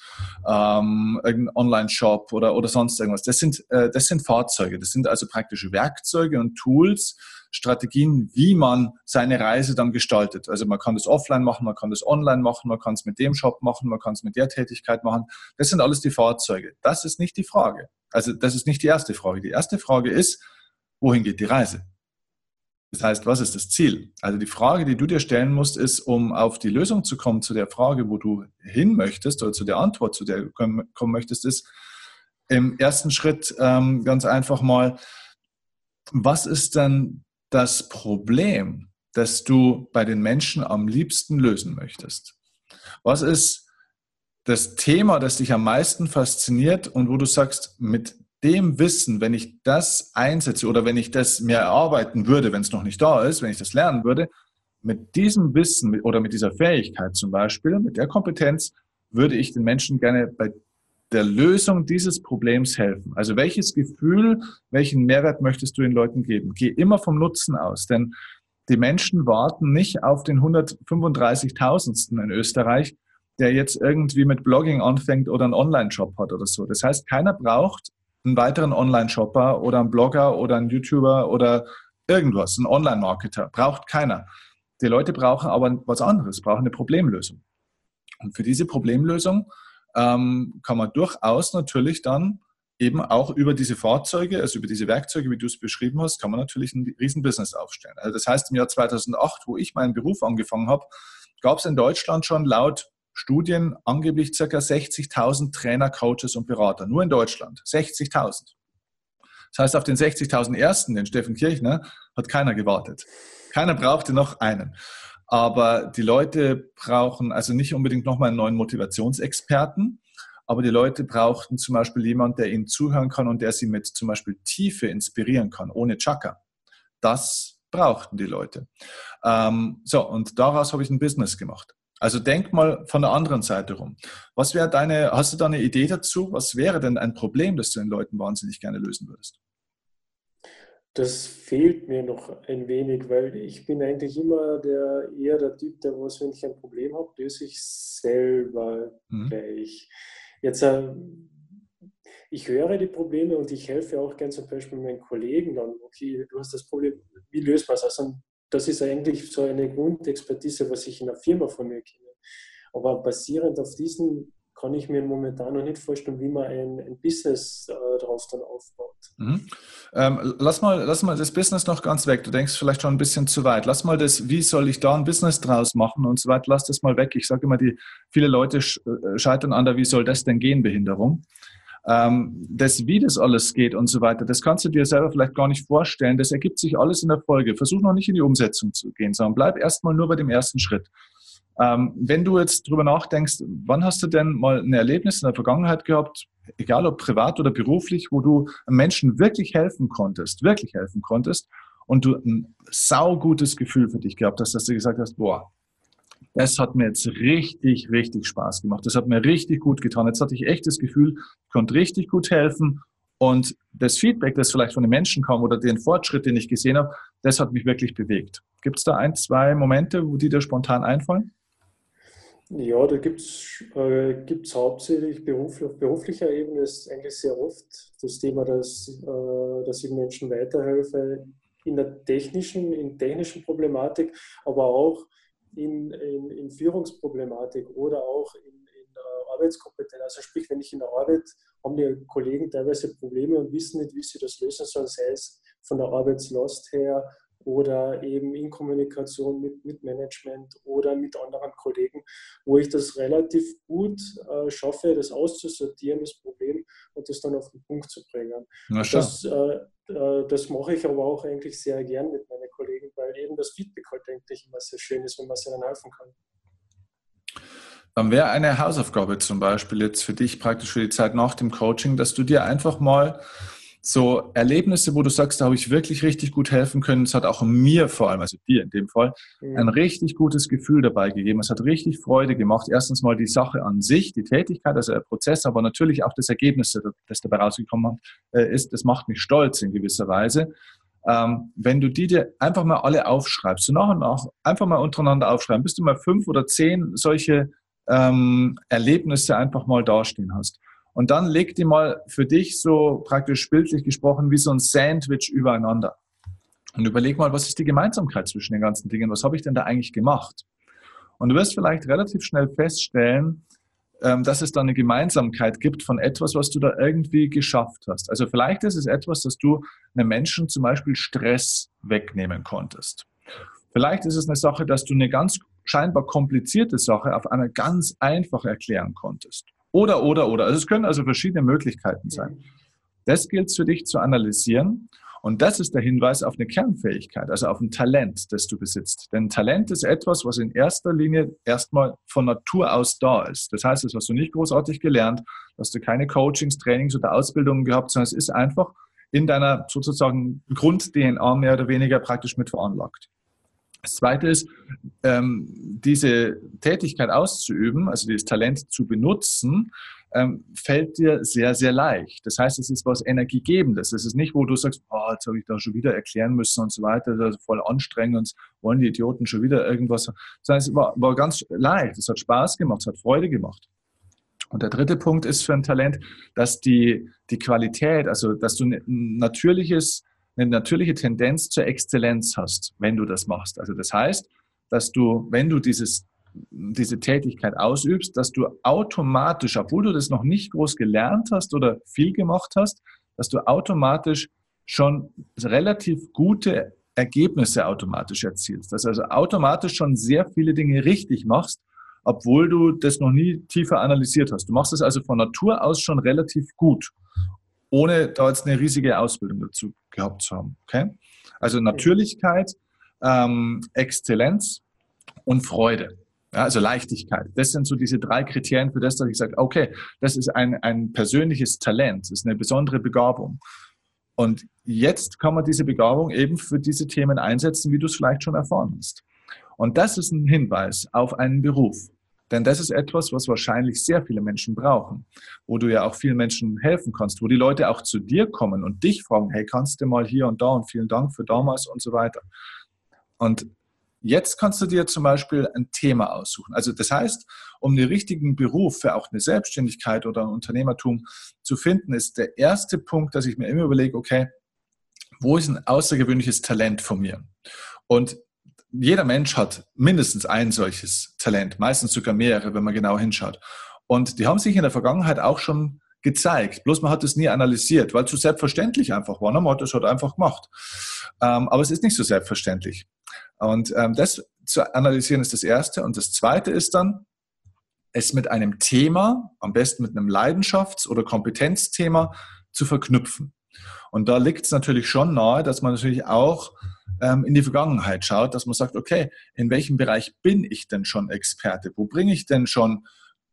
ähm, irgendeinem Online-Shop oder, oder sonst irgendwas. Das sind, äh, das sind Fahrzeuge, das sind also praktische Werkzeuge und Tools, Strategien, wie man seine Reise dann gestaltet. Also man kann das offline machen, man kann das online machen, man kann es mit dem Shop machen, man kann es mit der Tätigkeit machen. Das sind alles die Fahrzeuge. Das ist nicht die Frage. Also das ist nicht die erste Frage. Die erste Frage ist, wohin geht die Reise? Das heißt, was ist das Ziel? Also die Frage, die du dir stellen musst, ist, um auf die Lösung zu kommen, zu der Frage, wo du hin möchtest oder zu der Antwort, zu der du kommen möchtest, ist im ersten Schritt ähm, ganz einfach mal, was ist denn das Problem, das du bei den Menschen am liebsten lösen möchtest? Was ist das Thema, das dich am meisten fasziniert und wo du sagst, mit dem Wissen, wenn ich das einsetze oder wenn ich das mehr erarbeiten würde, wenn es noch nicht da ist, wenn ich das lernen würde, mit diesem Wissen oder mit dieser Fähigkeit zum Beispiel, mit der Kompetenz, würde ich den Menschen gerne bei der Lösung dieses Problems helfen. Also welches Gefühl, welchen Mehrwert möchtest du den Leuten geben? Geh immer vom Nutzen aus, denn die Menschen warten nicht auf den 135.000. in Österreich, der jetzt irgendwie mit Blogging anfängt oder einen Online-Shop hat oder so. Das heißt, keiner braucht einen weiteren Online-Shopper oder einen Blogger oder einen YouTuber oder irgendwas, einen Online-Marketer. Braucht keiner. Die Leute brauchen aber was anderes, brauchen eine Problemlösung. Und für diese Problemlösung ähm, kann man durchaus natürlich dann eben auch über diese Fahrzeuge, also über diese Werkzeuge, wie du es beschrieben hast, kann man natürlich ein Riesenbusiness aufstellen. Also das heißt, im Jahr 2008, wo ich meinen Beruf angefangen habe, gab es in Deutschland schon laut Studien angeblich ca. 60.000 Trainer, Coaches und Berater. Nur in Deutschland. 60.000. Das heißt, auf den 60.000 ersten, den Steffen Kirchner, hat keiner gewartet. Keiner brauchte noch einen. Aber die Leute brauchen also nicht unbedingt nochmal einen neuen Motivationsexperten, aber die Leute brauchten zum Beispiel jemanden, der ihnen zuhören kann und der sie mit zum Beispiel Tiefe inspirieren kann, ohne Chaka. Das brauchten die Leute. Ähm, so, und daraus habe ich ein Business gemacht. Also denk mal von der anderen Seite rum. Was wäre deine, hast du da eine Idee dazu? Was wäre denn ein Problem, das du den Leuten wahnsinnig gerne lösen würdest? Das fehlt mir noch ein wenig, weil ich bin eigentlich immer der, eher der Typ, der was, wenn ich ein Problem habe, löse ich selber mhm. gleich. Jetzt, äh, ich höre die Probleme und ich helfe auch gerne zum Beispiel meinen Kollegen dann, okay, du hast das Problem, wie löst man es? Also das ist eigentlich so eine Grundexpertise, was ich in der Firma von mir kenne. Aber basierend auf diesen kann ich mir momentan noch nicht vorstellen, wie man ein, ein Business äh, darauf dann aufbaut. Mhm. Ähm, lass, mal, lass mal das Business noch ganz weg. Du denkst vielleicht schon ein bisschen zu weit. Lass mal das, wie soll ich da ein Business draus machen und so weiter, lass das mal weg. Ich sage immer, die, viele Leute äh, scheitern an der, wie soll das denn gehen, Behinderung. Ähm, das, wie das alles geht und so weiter, das kannst du dir selber vielleicht gar nicht vorstellen. Das ergibt sich alles in der Folge. Versuch noch nicht in die Umsetzung zu gehen, sondern bleib erstmal nur bei dem ersten Schritt. Ähm, wenn du jetzt drüber nachdenkst, wann hast du denn mal ein Erlebnis in der Vergangenheit gehabt, egal ob privat oder beruflich, wo du Menschen wirklich helfen konntest, wirklich helfen konntest und du ein saugutes Gefühl für dich gehabt hast, dass du gesagt hast, boah, das hat mir jetzt richtig, richtig Spaß gemacht. Das hat mir richtig gut getan. Jetzt hatte ich echt das Gefühl, ich konnte richtig gut helfen. Und das Feedback, das vielleicht von den Menschen kam oder den Fortschritt, den ich gesehen habe, das hat mich wirklich bewegt. Gibt es da ein, zwei Momente, wo die dir spontan einfallen? Ja, da gibt es äh, hauptsächlich beruf, auf beruflicher Ebene ist eigentlich sehr oft das Thema, dass, äh, dass ich Menschen weiterhelfe in der technischen, in technischen Problematik, aber auch in, in, in Führungsproblematik oder auch in, in Arbeitskompetenz. Also sprich, wenn ich in der Arbeit haben die Kollegen teilweise Probleme und wissen nicht, wie sie das lösen sollen, sei es von der Arbeitslast her oder eben in Kommunikation mit, mit Management oder mit anderen Kollegen, wo ich das relativ gut äh, schaffe, das auszusortieren, das Problem, und das dann auf den Punkt zu bringen. Das, äh, äh, das mache ich aber auch eigentlich sehr gern mit meinen Kollegen, weil eben das Feedback halt eigentlich immer sehr schön ist, wenn man sie dann helfen kann. Dann wäre eine Hausaufgabe zum Beispiel jetzt für dich praktisch für die Zeit nach dem Coaching, dass du dir einfach mal so Erlebnisse, wo du sagst, da habe ich wirklich richtig gut helfen können. Es hat auch mir vor allem, also dir in dem Fall, mhm. ein richtig gutes Gefühl dabei gegeben. Es hat richtig Freude gemacht. Erstens mal die Sache an sich, die Tätigkeit, also der Prozess, aber natürlich auch das Ergebnis, das dabei rausgekommen äh, ist. Das macht mich stolz in gewisser Weise. Ähm, wenn du die dir einfach mal alle aufschreibst, so nach und nach einfach mal untereinander aufschreiben, bis du mal fünf oder zehn solche ähm, Erlebnisse einfach mal dastehen hast. Und dann leg die mal für dich so praktisch bildlich gesprochen wie so ein Sandwich übereinander. Und überleg mal, was ist die Gemeinsamkeit zwischen den ganzen Dingen? Was habe ich denn da eigentlich gemacht? Und du wirst vielleicht relativ schnell feststellen, ähm, dass es da eine Gemeinsamkeit gibt von etwas, was du da irgendwie geschafft hast. Also vielleicht ist es etwas, dass du einem Menschen zum Beispiel Stress wegnehmen konntest. Vielleicht ist es eine Sache, dass du eine ganz scheinbar komplizierte Sache auf einmal ganz einfach erklären konntest. Oder, oder, oder. Also es können also verschiedene Möglichkeiten sein. Das gilt es für dich zu analysieren. Und das ist der Hinweis auf eine Kernfähigkeit, also auf ein Talent, das du besitzt. Denn Talent ist etwas, was in erster Linie erstmal von Natur aus da ist. Das heißt, das hast du nicht großartig gelernt, hast du keine Coachings, Trainings oder Ausbildungen gehabt, sondern es ist einfach in deiner sozusagen Grund-DNA mehr oder weniger praktisch mit veranlagt. Das Zweite ist, ähm, diese Tätigkeit auszuüben, also dieses Talent zu benutzen, ähm, fällt dir sehr, sehr leicht. Das heißt, es ist was Energiegebendes. Es ist nicht, wo du sagst, oh, jetzt habe ich da schon wieder erklären müssen und so weiter, das ist voll anstrengend wollen die Idioten schon wieder irgendwas. Sondern es war, war ganz leicht, es hat Spaß gemacht, es hat Freude gemacht. Und der dritte Punkt ist für ein Talent, dass die, die Qualität, also dass du ein natürliches eine natürliche Tendenz zur Exzellenz hast, wenn du das machst. Also das heißt, dass du, wenn du dieses, diese Tätigkeit ausübst, dass du automatisch, obwohl du das noch nicht groß gelernt hast oder viel gemacht hast, dass du automatisch schon relativ gute Ergebnisse automatisch erzielst. Dass also automatisch schon sehr viele Dinge richtig machst, obwohl du das noch nie tiefer analysiert hast. Du machst es also von Natur aus schon relativ gut ohne da jetzt eine riesige Ausbildung dazu gehabt zu haben. Okay? Also Natürlichkeit, ähm, Exzellenz und Freude. Ja, also Leichtigkeit. Das sind so diese drei Kriterien für das, dass ich sage, okay, das ist ein, ein persönliches Talent, das ist eine besondere Begabung. Und jetzt kann man diese Begabung eben für diese Themen einsetzen, wie du es vielleicht schon erfahren hast. Und das ist ein Hinweis auf einen Beruf. Denn das ist etwas, was wahrscheinlich sehr viele Menschen brauchen, wo du ja auch vielen Menschen helfen kannst, wo die Leute auch zu dir kommen und dich fragen, hey, kannst du mal hier und da und vielen Dank für damals und so weiter. Und jetzt kannst du dir zum Beispiel ein Thema aussuchen. Also das heißt, um den richtigen Beruf für auch eine Selbstständigkeit oder ein Unternehmertum zu finden, ist der erste Punkt, dass ich mir immer überlege, okay, wo ist ein außergewöhnliches Talent von mir? Und jeder Mensch hat mindestens ein solches Talent, meistens sogar mehrere, wenn man genau hinschaut. Und die haben sich in der Vergangenheit auch schon gezeigt. Bloß man hat es nie analysiert, weil es so selbstverständlich einfach war. Ne? Man hat es halt einfach gemacht. Ähm, aber es ist nicht so selbstverständlich. Und ähm, das zu analysieren ist das Erste. Und das Zweite ist dann, es mit einem Thema, am besten mit einem Leidenschafts- oder Kompetenzthema zu verknüpfen. Und da liegt es natürlich schon nahe, dass man natürlich auch ähm, in die Vergangenheit schaut, dass man sagt, okay, in welchem Bereich bin ich denn schon Experte? Wo bringe ich denn schon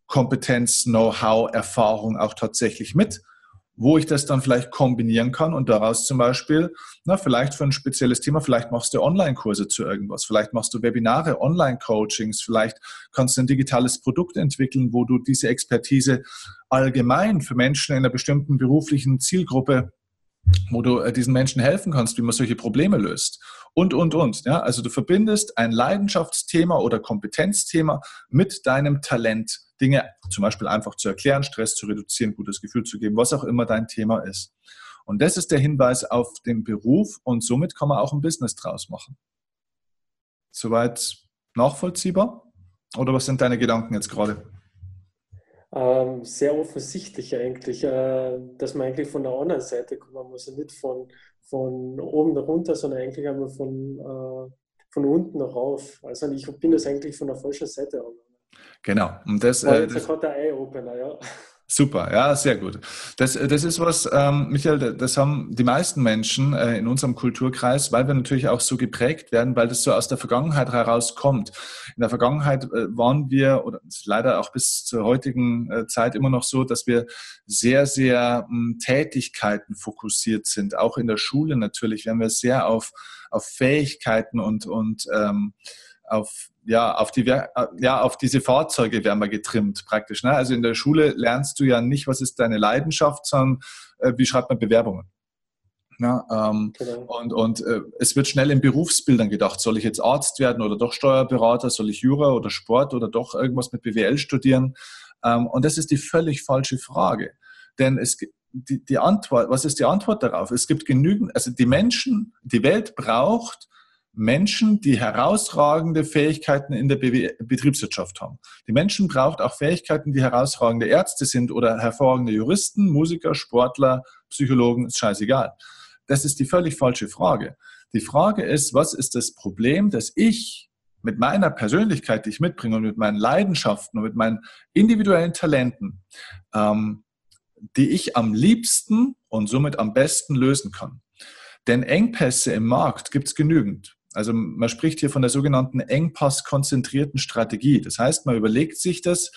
Kompetenz, Know-how, Erfahrung auch tatsächlich mit? wo ich das dann vielleicht kombinieren kann und daraus zum Beispiel, na, vielleicht für ein spezielles Thema, vielleicht machst du Online-Kurse zu irgendwas, vielleicht machst du Webinare, Online-Coachings, vielleicht kannst du ein digitales Produkt entwickeln, wo du diese Expertise allgemein für Menschen in einer bestimmten beruflichen Zielgruppe wo du äh, diesen Menschen helfen kannst, wie man solche Probleme löst. Und, und, und. Ja? Also du verbindest ein Leidenschaftsthema oder Kompetenzthema mit deinem Talent, Dinge zum Beispiel einfach zu erklären, Stress zu reduzieren, gutes Gefühl zu geben, was auch immer dein Thema ist. Und das ist der Hinweis auf den Beruf und somit kann man auch ein Business draus machen. Soweit nachvollziehbar? Oder was sind deine Gedanken jetzt gerade? ähm, sehr offensichtlich eigentlich, äh, dass man eigentlich von der anderen Seite kommen muss, nicht von, von oben nach runter, sondern eigentlich einmal von, äh, von unten rauf. Also ich bin das eigentlich von der falschen Seite Genau. Und das, äh, jetzt das, der Eye-Opener, ja. Super, ja, sehr gut. Das, das ist was, ähm, Michael, das haben die meisten Menschen äh, in unserem Kulturkreis, weil wir natürlich auch so geprägt werden, weil das so aus der Vergangenheit herauskommt. In der Vergangenheit äh, waren wir, oder leider auch bis zur heutigen äh, Zeit immer noch so, dass wir sehr, sehr mh, hm, Tätigkeiten fokussiert sind. Auch in der Schule natürlich werden wir sehr auf, auf Fähigkeiten und, und ähm, auf ja, auf die, ja, auf diese Fahrzeuge werden wir getrimmt praktisch. Ne? Also in der Schule lernst du ja nicht, was ist deine Leidenschaft, sondern äh, wie schreibt man Bewerbungen. Ja, ähm, genau. Und, und äh, es wird schnell in Berufsbildern gedacht. Soll ich jetzt Arzt werden oder doch Steuerberater? Soll ich Jura oder Sport oder doch irgendwas mit BWL studieren? Ähm, und das ist die völlig falsche Frage. Denn es, die, die Antwort, was ist die Antwort darauf? Es gibt genügend, also die Menschen, die Welt braucht Menschen, die herausragende Fähigkeiten in der Betriebswirtschaft haben. Die Menschen braucht auch Fähigkeiten, die herausragende Ärzte sind oder hervorragende Juristen, Musiker, Sportler, Psychologen, ist scheißegal. Das ist die völlig falsche Frage. Die Frage ist, was ist das Problem, dass ich mit meiner Persönlichkeit, die ich mitbringe und mit meinen Leidenschaften und mit meinen individuellen Talenten, ähm, die ich am liebsten und somit am besten lösen kann. Denn Engpässe im Markt gibt es genügend. Also man spricht hier von der sogenannten engpasskonzentrierten Strategie. Das heißt, man überlegt sich das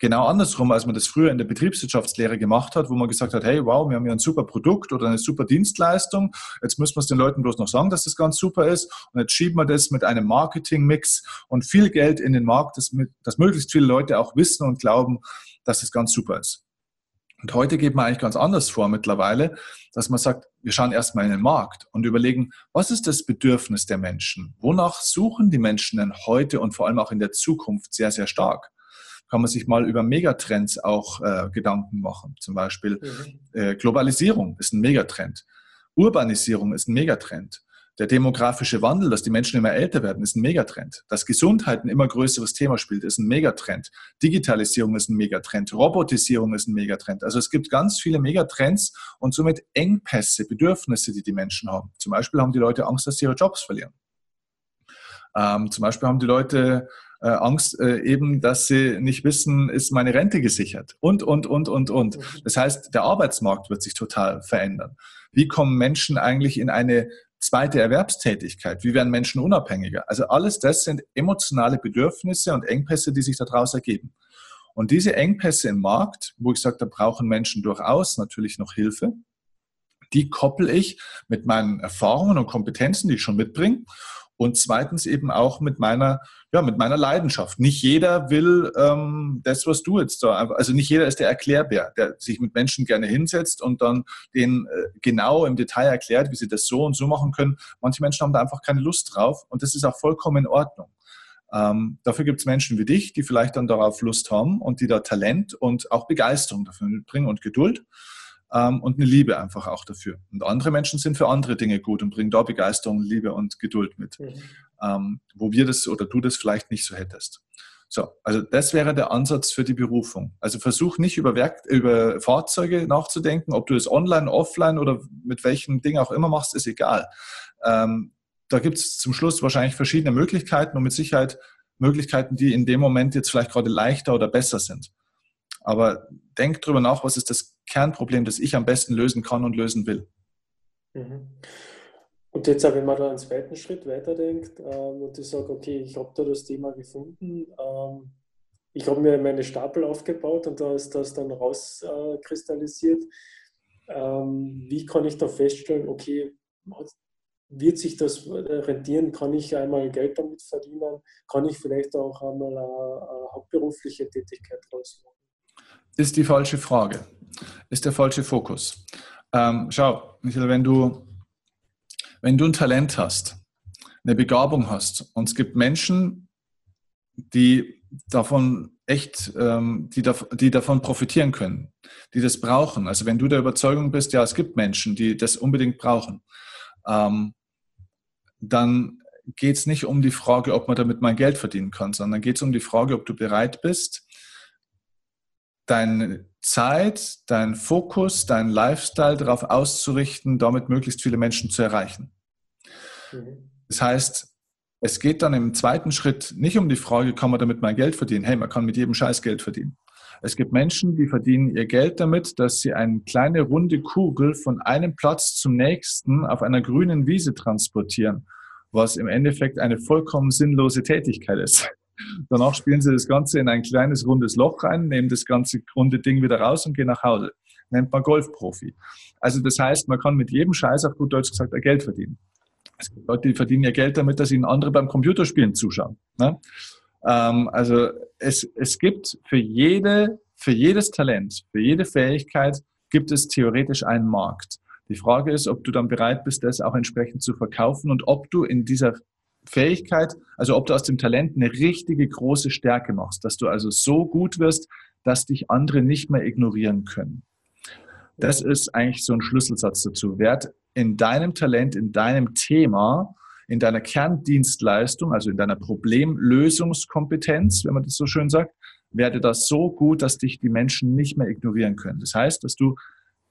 genau andersrum, als man das früher in der Betriebswirtschaftslehre gemacht hat, wo man gesagt hat, hey, wow, wir haben hier ein super Produkt oder eine super Dienstleistung. Jetzt müssen wir es den Leuten bloß noch sagen, dass das ganz super ist. Und jetzt schieben wir das mit einem Marketingmix und viel Geld in den Markt, dass, möglichst viele Leute auch wissen und glauben, dass es ganz super ist. Und heute geht man eigentlich ganz anders vor mittlerweile, dass man sagt, wir schauen erstmal in den Markt und überlegen, was ist das Bedürfnis der Menschen? Wonach suchen die Menschen denn heute und vor allem auch in der Zukunft sehr, sehr stark? Kann man sich mal über Megatrends auch äh, Gedanken machen. Zum Beispiel mhm. äh, Globalisierung ist ein Megatrend. Urbanisierung ist ein Megatrend. Der demografische Wandel, dass die Menschen immer älter werden, ist ein Megatrend. Dass Gesundheit ein immer größeres Thema spielt, ist ein Megatrend. Digitalisierung ist ein Megatrend. Robotisierung ist ein Megatrend. Also es gibt ganz viele Megatrends und somit Engpässe, Bedürfnisse, die die Menschen haben. Zum Beispiel haben die Leute Angst, dass sie ihre Jobs verlieren. Ähm, zum Beispiel haben die Leute äh, Angst äh, eben, dass sie nicht wissen, ist meine Rente gesichert und, und, und, und, und. Das heißt, der Arbeitsmarkt wird sich total verändern. Wie kommen Menschen eigentlich in eine zweite Erwerbstätigkeit? Wie werden Menschen unabhängiger? Also alles das sind emotionale Bedürfnisse und Engpässe, die sich daraus ergeben. Und diese Engpässe im Markt, wo ich sage, da brauchen Menschen durchaus natürlich noch Hilfe, die koppel ich mit meinen Erfahrungen und Kompetenzen, die ich schon mitbringe und zweitens eben auch mit meiner, ja, mit meiner Leidenschaft. Nicht jeder will ähm, das, was du jetzt da, also nicht jeder ist der Erklärbär, der sich mit Menschen gerne hinsetzt und dann den äh, genau im Detail erklärt, wie sie das so und so machen können. Manche Menschen haben da einfach keine Lust drauf und das ist auch vollkommen in Ordnung. Ähm, dafür gibt es Menschen wie dich, die vielleicht dann darauf Lust haben und die da Talent und auch Begeisterung dafür mitbringen und Geduld ähm, und eine Liebe einfach auch dafür. Und andere Menschen sind für andere Dinge gut und bringen da Begeisterung, Liebe und Geduld mit, mhm. ähm, wo wir das oder du das vielleicht nicht so hättest. So, also das wäre der Ansatz für die Berufung. Also versuch nicht über, Werk, über Fahrzeuge nachzudenken, ob du es online, offline oder mit welchem Ding auch immer machst, ist egal. Ähm, da gibt es zum Schluss wahrscheinlich verschiedene Möglichkeiten und mit Sicherheit Möglichkeiten, die in dem Moment jetzt vielleicht gerade leichter oder besser sind. Aber denk drüber nach, was ist das Kernproblem, das ich am besten lösen kann und lösen will. Mhm. Und jetzt, wenn man da einen zweiten Schritt weiterdenkt ähm, und ich sage, okay, ich habe da das Thema gefunden, ähm, ich habe mir meine Stapel aufgebaut und da ist das dann rauskristallisiert. Äh, ähm, wie kann ich da feststellen, okay, wird sich das rentieren? Kann ich einmal Geld damit verdienen? Kann ich vielleicht auch einmal eine, eine hauptberufliche Tätigkeit rausmachen? ist die falsche Frage, ist der falsche Fokus. Ähm, schau, Michael, wenn du, wenn du ein Talent hast, eine Begabung hast und es gibt Menschen, die davon echt, ähm, die, da, die davon profitieren können, die das brauchen. Also wenn du der Überzeugung bist, ja, es gibt Menschen, die das unbedingt brauchen, ähm, dann geht es nicht um die Frage, ob man damit mein Geld verdienen kann, sondern geht es um die Frage, ob du bereit bist, deine Zeit, deinen Fokus, deinen Lifestyle darauf auszurichten, damit möglichst viele Menschen zu erreichen. Mhm. Das heißt, es geht dann im zweiten Schritt nicht um die Frage, kann man damit mein Geld verdienen? Hey, man kann mit jedem Scheiß Geld verdienen. Es gibt Menschen, die verdienen ihr Geld damit, dass sie eine kleine runde Kugel von einem Platz zum nächsten auf einer grünen Wiese transportieren, was im Endeffekt eine vollkommen sinnlose Tätigkeit ist. Danach spielen sie das Ganze in ein kleines rundes Loch rein, nehmen das ganze runde Ding wieder raus und gehen nach Hause. Nennt man Golfprofi. Also das heißt, man kann mit jedem Scheiß, auf gut Deutsch gesagt, Geld verdienen. Es gibt Leute, die verdienen ja Geld damit, dass ihnen andere beim Computerspielen zuschauen. Ne? Ähm, also es, es gibt für jede, für jedes Talent, für jede Fähigkeit gibt es theoretisch einen Markt. Die Frage ist, ob du dann bereit bist, das auch entsprechend zu verkaufen und ob du in dieser Fähigkeit, also ob du aus dem Talent eine richtige große Stärke machst, dass du also so gut wirst, dass dich andere nicht mehr ignorieren können. Das ist eigentlich so ein Schlüsselsatz dazu. Werd in deinem Talent, in deinem Thema, in deiner Kerndienstleistung, also in deiner Problemlösungskompetenz, wenn man das so schön sagt, werde das so gut, dass dich die Menschen nicht mehr ignorieren können. Das heißt, dass du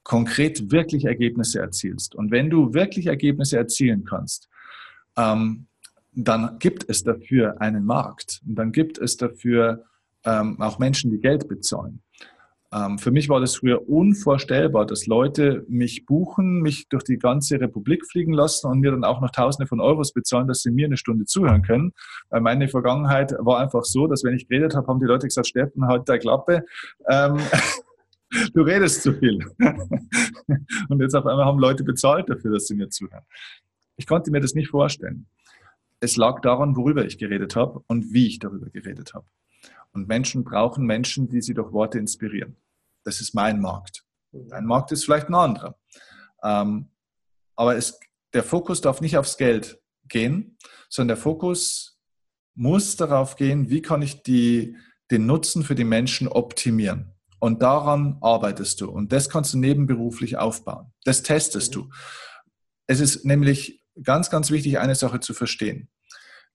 konkret wirklich Ergebnisse erzielst. Und wenn du wirklich Ergebnisse erzielen kannst, ähm, dann gibt es dafür einen Markt und dann gibt es dafür ähm, auch Menschen, die Geld bezahlen. Ähm, für mich war das früher unvorstellbar, dass Leute mich buchen, mich durch die ganze Republik fliegen lassen und mir dann auch noch Tausende von Euros bezahlen, dass sie mir eine Stunde zuhören können. Weil meine Vergangenheit war einfach so, dass wenn ich geredet habe, haben die Leute gesagt, Steffen, halt der Klappe. Ähm, du redest zu viel. und jetzt auf einmal haben Leute bezahlt dafür, dass sie mir zuhören. Ich konnte mir das nicht vorstellen es lag daran, worüber ich geredet habe und wie ich darüber geredet habe. Und Menschen brauchen Menschen, die sie durch Worte inspirieren. Das ist mein Markt. Dein Markt ist vielleicht ein anderer. Ähm, aber es, der Fokus darf nicht aufs Geld gehen, sondern der Fokus muss darauf gehen, wie kann ich die, den Nutzen für die Menschen optimieren. Und daran arbeitest du. Und das kannst du nebenberuflich aufbauen. Das testest du. Es ist nämlich ganz, ganz wichtig, eine Sache zu verstehen.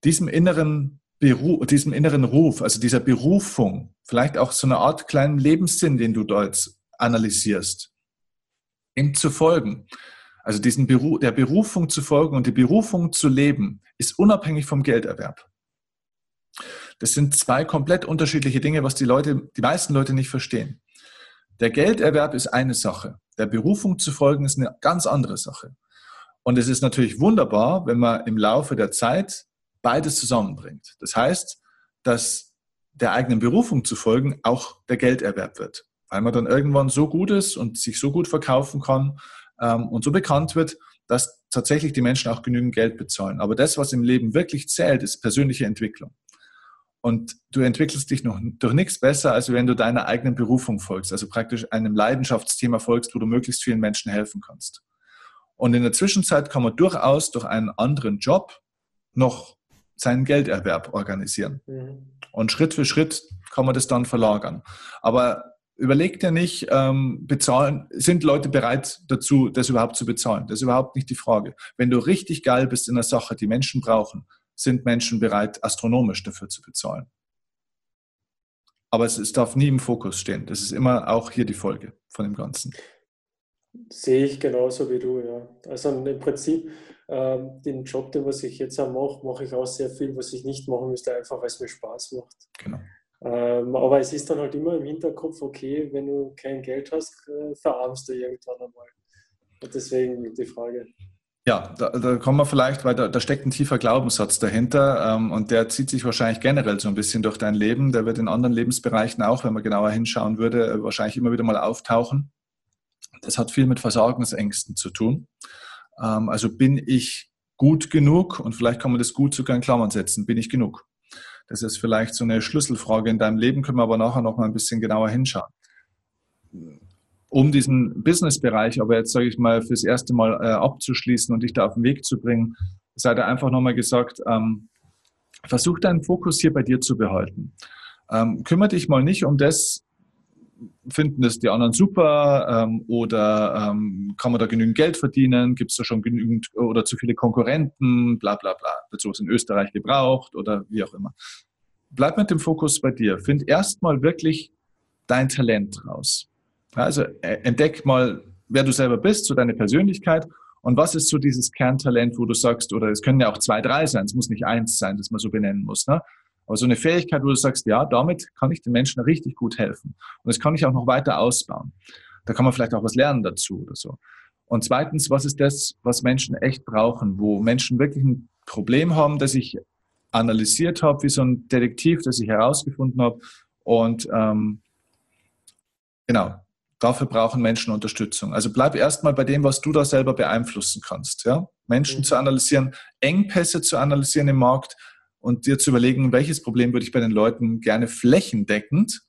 Diesem inneren Beruf, diesem inneren Ruf, also dieser Berufung, vielleicht auch so eine Art kleinen Lebenssinn, den du dort analysierst, ihm zu folgen. Also diesen Beruf, der Berufung zu folgen und die Berufung zu leben, ist unabhängig vom Gelderwerb. Das sind zwei komplett unterschiedliche Dinge, was die Leute, die meisten Leute nicht verstehen. Der Gelderwerb ist eine Sache. Der Berufung zu folgen ist eine ganz andere Sache. Und es ist natürlich wunderbar, wenn man im Laufe der Zeit beides zusammenbringt. Das heißt, dass der eigenen Berufung zu folgen auch der Gelderwerb wird, weil man dann irgendwann so gut ist und sich so gut verkaufen kann ähm, und so bekannt wird, dass tatsächlich die Menschen auch genügend Geld bezahlen. Aber das, was im Leben wirklich zählt, ist persönliche Entwicklung. Und du entwickelst dich noch durch nichts besser, als wenn du deiner eigenen Berufung folgst, also praktisch einem Leidenschaftsthema folgst, wo du möglichst vielen Menschen helfen kannst. Und in der Zwischenzeit kann man durchaus durch einen anderen Job noch seinen Gelderwerb organisieren. Mhm. Und Schritt für Schritt kann man das dann verlagern. Aber überleg dir nicht, ähm, bezahlen, sind Leute bereit dazu, das überhaupt zu bezahlen? Das ist überhaupt nicht die Frage. Wenn du richtig geil bist in der Sache, die Menschen brauchen, sind Menschen bereit, astronomisch dafür zu bezahlen. Aber es, es darf nie im Fokus stehen. Das ist immer auch hier die Folge von dem Ganzen. Sehe ich genauso wie du, ja. Also im Prinzip, ähm, den Job, den was ich jetzt auch mache, mache ich auch sehr viel, was ich nicht machen müsste, einfach weil es mir Spaß macht. Genau. Ähm, aber es ist dann halt immer im Hinterkopf, okay, wenn du kein Geld hast, äh, verarmst du irgendwann einmal. Und deswegen die Frage. Ja, da, da kommen wir vielleicht, weil da, da steckt ein tiefer Glaubenssatz dahinter ähm, und der zieht sich wahrscheinlich generell so ein bisschen durch dein Leben. Der wird in anderen Lebensbereichen auch, wenn man genauer hinschauen würde, äh, wahrscheinlich immer wieder mal auftauchen. Das hat viel mit Versorgungsängsten zu tun. Ähm, also bin ich gut genug und vielleicht kann man das gut sogar in Klammern setzen. Bin ich genug? Das ist vielleicht so eine Schlüsselfrage in deinem Leben, können wir aber nachher noch mal ein bisschen genauer hinschauen. Um diesen Businessbereich aber jetzt, sage ich mal, fürs erste Mal äh, abzuschließen und dich da auf den Weg zu bringen, sei da einfach nochmal gesagt, ähm, versuch deinen Fokus hier bei dir zu behalten. Ähm, kümmere dich mal nicht um das, finden das die anderen super ähm, oder ähm, kann man da genügend Geld verdienen? Gibt es da schon genügend oder zu viele Konkurrenten? Bla bla bla. Wird sowas in Österreich gebraucht oder wie auch immer. Bleib mit dem Fokus bei dir. Find erstmal wirklich dein Talent raus. Also äh, entdeck mal, wer du selber bist, so deine Persönlichkeit und was ist so dieses Kerntalent, wo du sagst, oder es können ja auch zwei, drei sein, es muss nicht eins sein, das man so benennen muss. Ne? Aber so eine Fähigkeit, wo du sagst, ja, damit kann ich den Menschen richtig gut helfen. Und das kann ich auch noch weiter ausbauen. Da kann man vielleicht auch was lernen dazu oder so. Und zweitens, was ist das, was Menschen echt brauchen, wo Menschen wirklich ein Problem haben, das ich analysiert habe, wie so ein Detektiv, das ich herausgefunden habe. Und ähm, genau, dafür brauchen Menschen Unterstützung. Also bleib erstmal bei dem, was du da selber beeinflussen kannst. Ja? Menschen mhm. zu analysieren, Engpässe zu analysieren im Markt und dir zu überlegen, welches Problem würde ich bei den Leuten gerne flächendeckend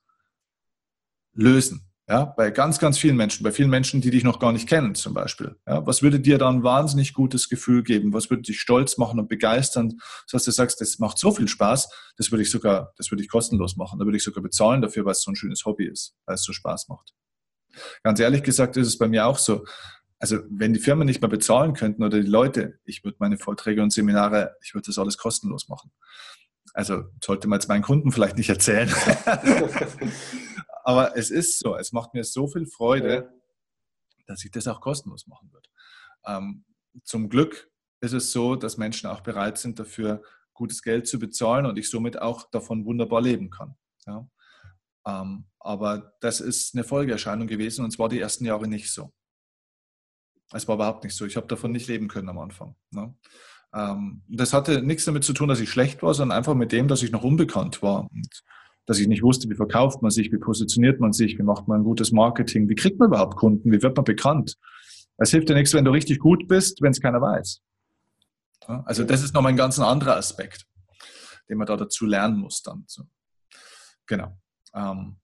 lösen. Ja, bei ganz, ganz vielen Menschen, bei vielen Menschen, die dich noch gar nicht kennen zum Beispiel. Ja, was würde dir da ein wahnsinnig gutes Gefühl geben? Was würde dich stolz machen und begeistern? Das heißt, du sagst, das macht so viel Spaß, das würde ich sogar, das würde ich kostenlos machen. Da würde ich sogar bezahlen dafür, weil es so ein schönes Hobby ist, weil es so Spaß macht. Ganz ehrlich gesagt ist es bei mir auch so. Also wenn die Firmen nicht mehr bezahlen könnten oder die Leute, ich würde meine Vorträge und Seminare, ich würde das alles kostenlos machen. Also sollte man jetzt meinen Kunden vielleicht nicht erzählen. Aber es ist so, es macht mir so viel Freude, ja. dass ich das auch kostenlos machen würde. Ähm, zum Glück ist es so, dass Menschen auch bereit sind, dafür gutes Geld zu bezahlen und ich somit auch davon wunderbar leben kann. Ja? Ähm, aber das ist eine Folgeerscheinung gewesen und zwar die ersten Jahre nicht so. Es war überhaupt nicht so. Ich habe davon nicht leben können am Anfang. Ne? Ähm, das hatte nichts damit zu tun, dass ich schlecht war, sondern einfach mit dem, dass ich noch unbekannt war. Und dass ich nicht wusste, wie verkauft man sich, wie positioniert man sich, wie macht man ein gutes Marketing, wie kriegt man überhaupt Kunden, wie wird man bekannt. Es hilft dir nichts, wenn du richtig gut bist, wenn es keiner weiß. Also das ist nochmal ein ganz anderer Aspekt, den man da dazu lernen muss dann. Genau. Ähm,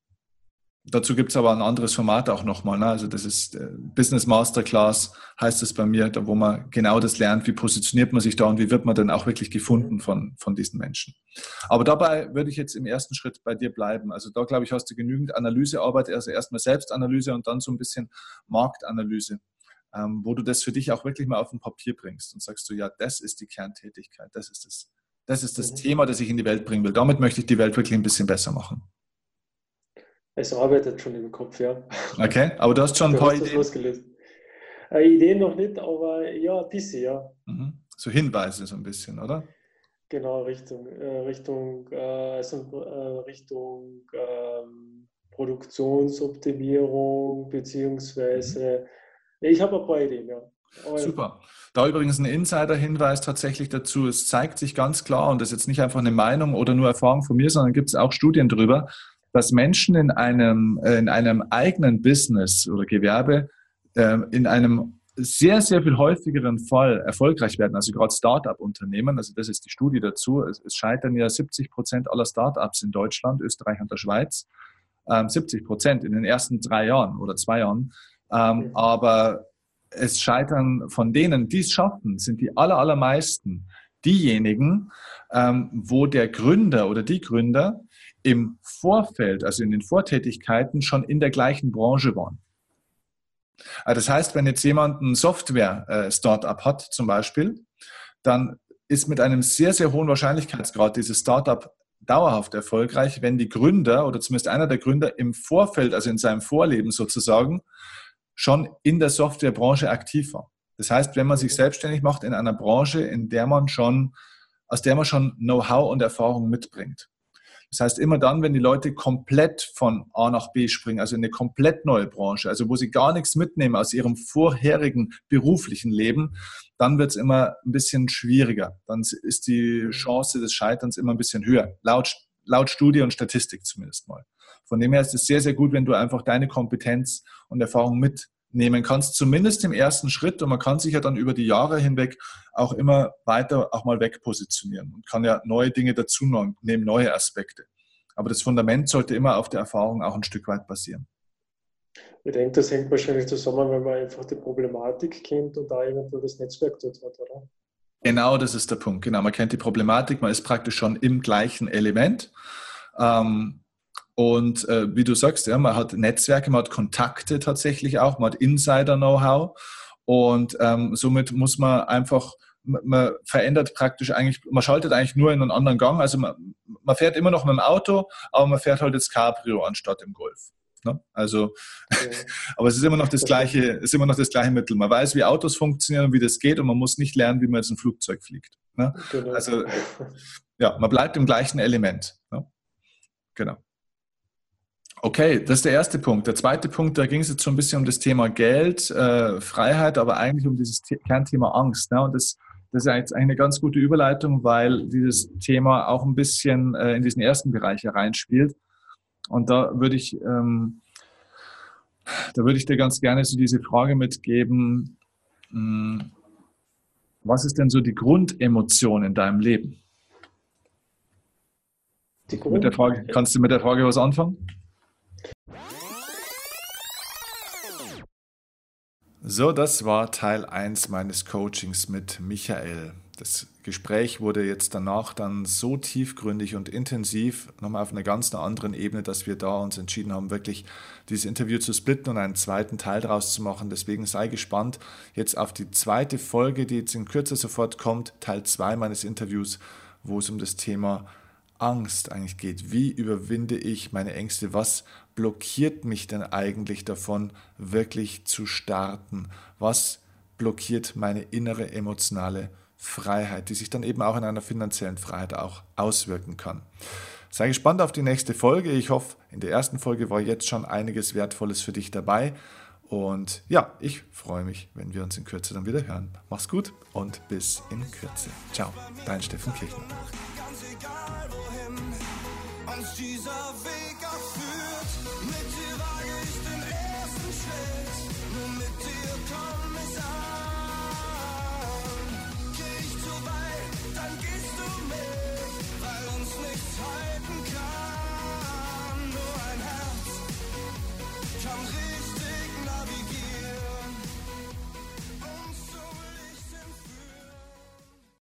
Dazu gibt es aber ein anderes Format auch nochmal. Ne? Also das ist äh, Business Masterclass, heißt es bei mir, da wo man genau das lernt, wie positioniert man sich da und wie wird man dann auch wirklich gefunden von, von diesen Menschen. Aber dabei würde ich jetzt im ersten Schritt bei dir bleiben. Also da, glaube ich, hast du genügend Analysearbeit, also erstmal Selbstanalyse und dann so ein bisschen Marktanalyse, ähm, wo du das für dich auch wirklich mal auf ein Papier bringst und sagst du, ja, das ist die Kerntätigkeit, das ist das, das ist das mhm. Thema, das ich in die Welt bringen will. Damit möchte ich die Welt wirklich ein bisschen besser machen. Es arbeitet schon im Kopf, ja. Okay, aber du hast schon ein paar Ideen. Losgelöst. Äh, Ideen noch nicht, aber ja, ein bisschen, ja. Mhm. So Hinweise so ein bisschen, oder? Genau, Richtung, äh, Richtung, äh, also, äh, Richtung ähm, Produktionsoptimierung, beziehungsweise mhm. ich habe ein paar Ideen, ja. Super. Da übrigens ein Insider-Hinweis tatsächlich dazu. Es zeigt sich ganz klar, und das ist jetzt nicht einfach eine Meinung oder nur Erfahrung von mir, sondern gibt es auch Studien darüber, dass Menschen in einem, äh, in einem eigenen Business oder Gewerbe äh, in einem sehr, sehr viel häufigeren Fall erfolgreich werden, also gerade Start-up-Unternehmen, also das ist die Studie dazu, es, es, scheitern ja 70 Prozent aller Start-ups in Deutschland, Österreich und der Schweiz, ähm, 70 Prozent in den ersten drei Jahren oder zwei Jahren, ähm, aber es scheitern von denen, die es schaffen, sind die aller, allermeisten diejenigen, ähm, wo der Gründer oder die Gründer im Vorfeld, also in den Vortätigkeiten, schon in der gleichen Branche waren. Also das heißt, wenn jetzt jemand ein Software-Startup hat zum Beispiel, dann ist mit einem sehr, sehr hohen Wahrscheinlichkeitsgrad dieses Startup dauerhaft erfolgreich, wenn die Gründer oder zumindest einer der Gründer im Vorfeld, also in seinem Vorleben sozusagen, schon in der Softwarebranche aktiv war. Das heißt, wenn man sich selbstständig macht in einer Branche, in der man schon, aus der man schon Know-how und Erfahrung mitbringt. Das heißt, immer dann, wenn die Leute komplett von A nach B springen, also in eine komplett neue Branche, also wo sie gar nichts mitnehmen aus ihrem vorherigen beruflichen Leben, dann wird es immer ein bisschen schwieriger. Dann ist die Chance des Scheiterns immer ein bisschen höher, laut, laut Studie und Statistik zumindest mal. Von dem her ist es sehr, sehr gut, wenn du einfach deine Kompetenz und Erfahrung mit nehmen kannst, zumindest im ersten Schritt. Und man kann sich ja dann über die Jahre hinweg auch immer weiter auch mal wegpositionieren und kann ja neue Dinge dazu nehmen, neue Aspekte. Aber das Fundament sollte immer auf der Erfahrung auch ein Stück weit basieren. Ich denke, das hängt wahrscheinlich zusammen, wenn man einfach die Problematik kennt und da irgendwo das Netzwerk dort hat, oder? Genau, das ist der Punkt. Genau, man kennt die Problematik, man ist praktisch schon im gleichen Element. Ähm, und äh, wie du sagst, ja, man hat Netzwerke, man hat Kontakte tatsächlich auch, man hat Insider-Know-how. Und ähm, somit muss man einfach, man verändert praktisch eigentlich, man schaltet eigentlich nur in einen anderen Gang. Also man, man fährt immer noch mit dem Auto, aber man fährt halt jetzt Cabrio anstatt im Golf. Ne? Also, ja. aber es ist immer noch das gleiche, ist immer noch das gleiche Mittel. Man weiß, wie Autos funktionieren und wie das geht, und man muss nicht lernen, wie man jetzt ein Flugzeug fliegt. Ne? Genau. Also ja, man bleibt im gleichen Element. Ne? Genau. Okay, das ist der erste Punkt. Der zweite Punkt, da ging es jetzt schon ein bisschen um das Thema Geld, äh, Freiheit, aber eigentlich um dieses Kernthema Angst. Ne? Und das, das ist jetzt eigentlich eine ganz gute Überleitung, weil dieses Thema auch ein bisschen äh, in diesen ersten Bereich hereinspielt. Und da würde ich, ähm, da würde ich dir ganz gerne so diese Frage mitgeben, mh, hm, was ist denn so die Grundemotion in deinem Leben? Mit der Frage, kannst du mit der Frage was anfangen? So, das war Teil 1 meines Coachings mit Michael. Das Gespräch wurde jetzt danach dann so tiefgründig und intensiv, nochmal auf einer ganz anderen Ebene, dass wir da uns entschieden haben, wirklich dieses Interview zu splitten und einen zweiten Teil daraus zu machen. Deswegen sei gespannt jetzt auf die zweite Folge, die jetzt in Kürze sofort kommt, Teil 2 meines Interviews, wo es um das Thema Angst eigentlich geht. Wie überwinde ich meine Ängste? Was blockiert mich denn eigentlich davon, wirklich zu starten? Was blockiert meine innere emotionale Freiheit, die sich dann eben auch in einer finanziellen Freiheit auch auswirken kann? Sei gespannt auf die nächste Folge. Ich hoffe, in der ersten Folge war jetzt schon einiges Wertvolles für dich dabei. Und ja, ich freue mich, wenn wir uns in Kürze dann wieder hören. Mach's gut und bis in Kürze. Ciao, dein Steffen Kirchner uns dieser Weg auch. Mit dir wage ich den ersten Schritt,